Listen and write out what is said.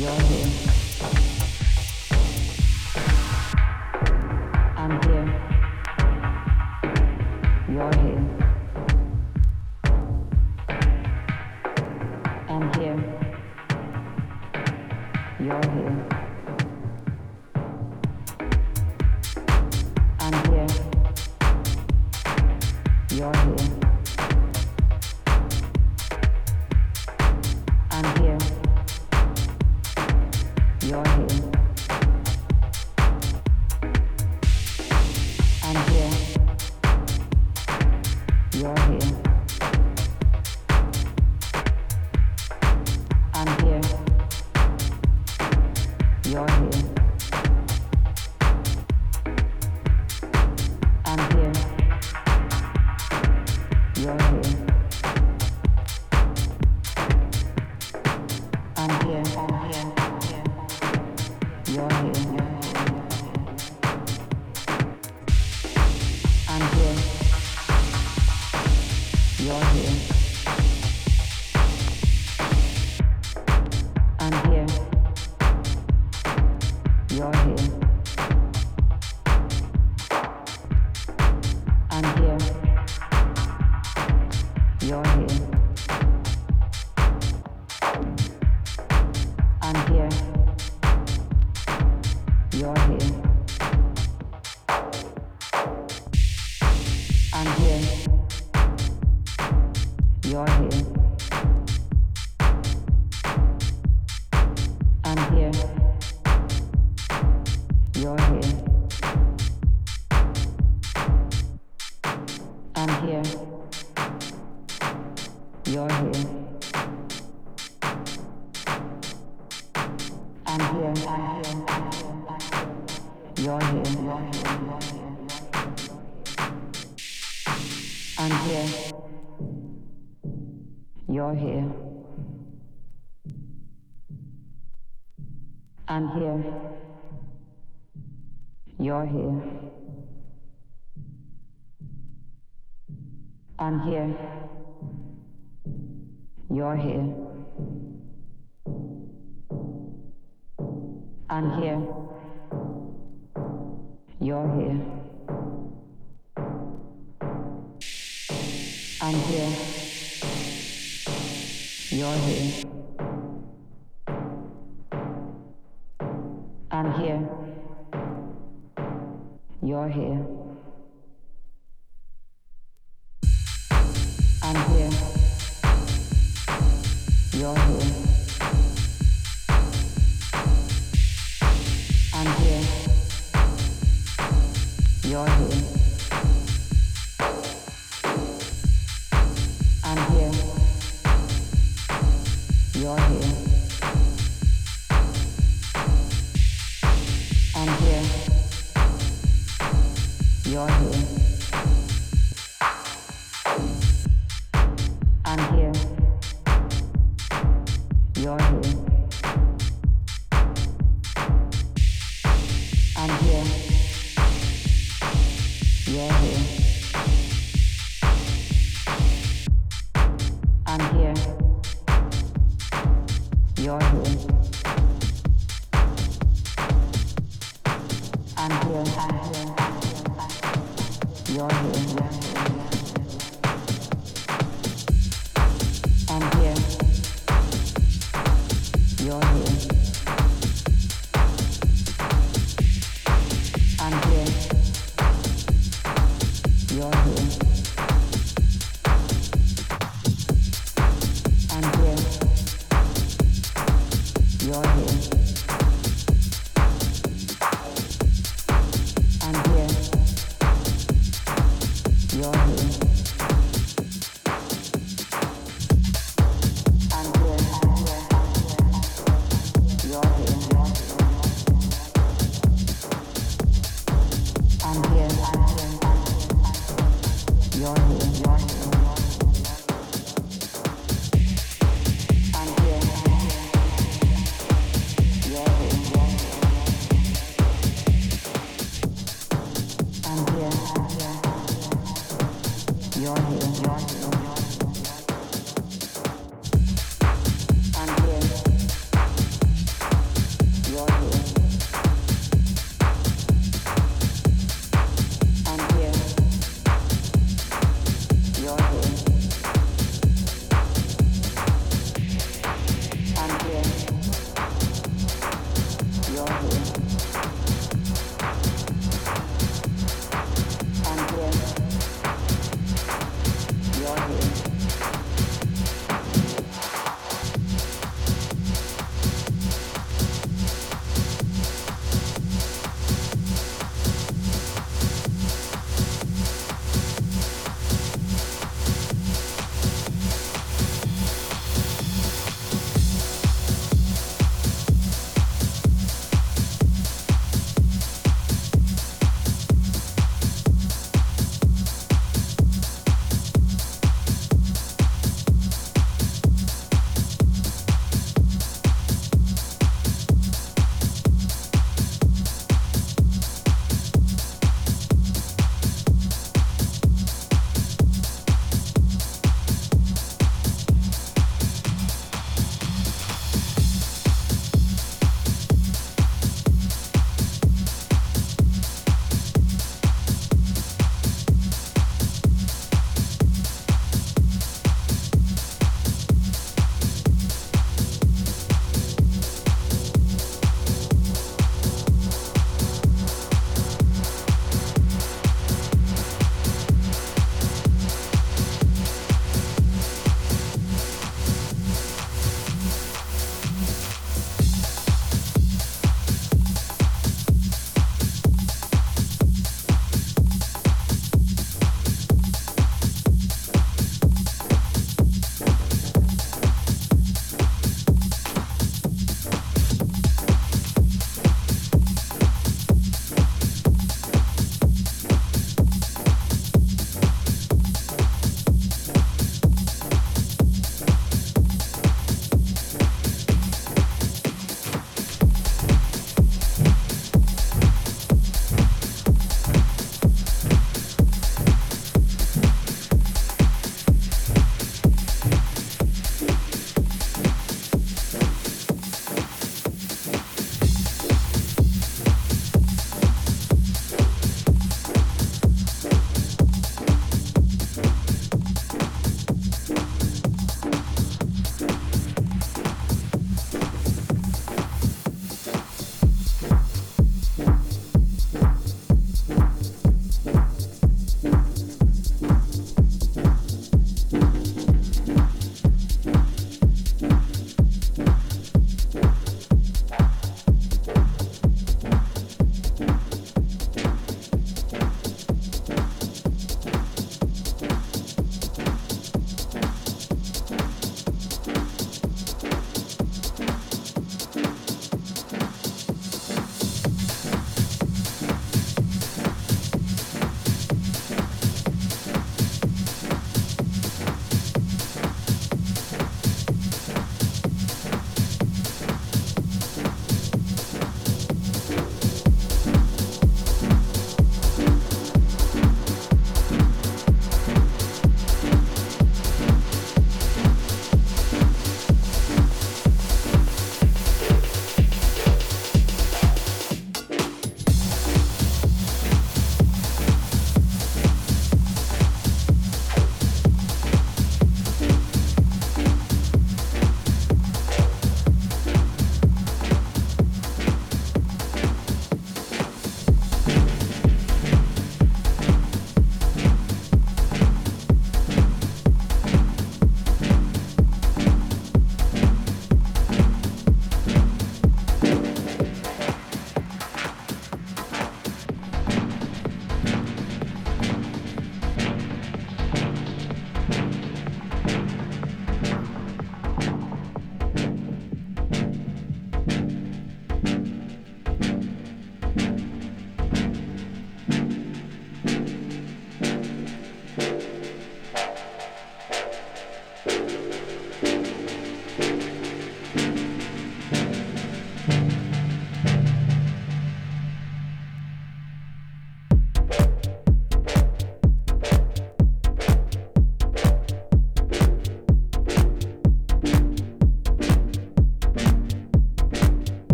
Yeah. I'm here. You're here. I'm here. You're here. you're here.